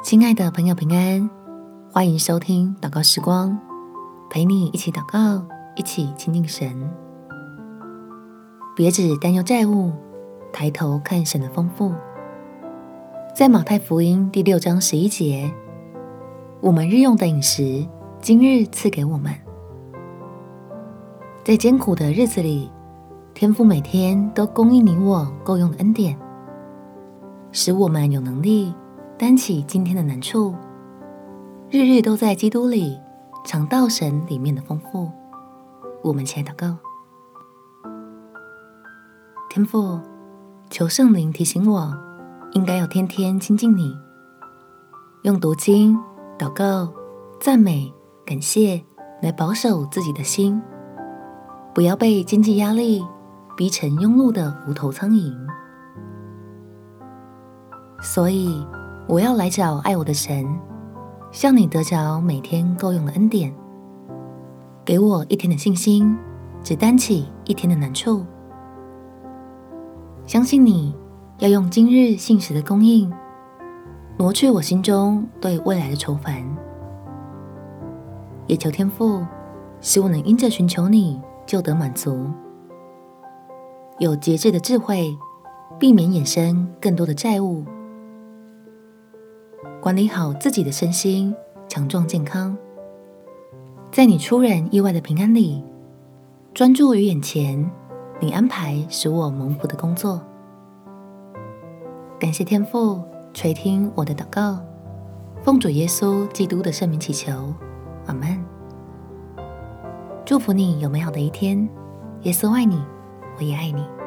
亲爱的朋友，平安，欢迎收听祷告时光，陪你一起祷告，一起亲近神。别只担忧债务，抬头看神的丰富。在马太福音第六章十一节，我们日用的饮食，今日赐给我们。在艰苦的日子里，天父每天都供应你我够用的恩典，使我们有能力担起今天的难处，日日都在基督里尝到神里面的丰富。我们起来祷告，天父，求圣灵提醒我，应该要天天亲近你，用读经、祷告、赞美、感谢来保守自己的心，不要被经济压力逼成庸碌的无头苍蝇，所以我要来找爱我的神，向你得着每天够用的恩典，给我一天的信心，只担起一天的难处，相信你要用今日信实的供应，挪去我心中对未来的愁烦，也求天父使我能因着寻求你，就得满足。有节制的智慧，避免衍生更多的债务，管理好自己的身心，强壮健康，在你出人意外的平安里，专注于眼前你安排使我蒙福的工作。感谢天父垂听我的祷告，奉主耶稣基督的圣名祈求，阿门。祝福你有美好的一天，耶稣爱你。我也爱你。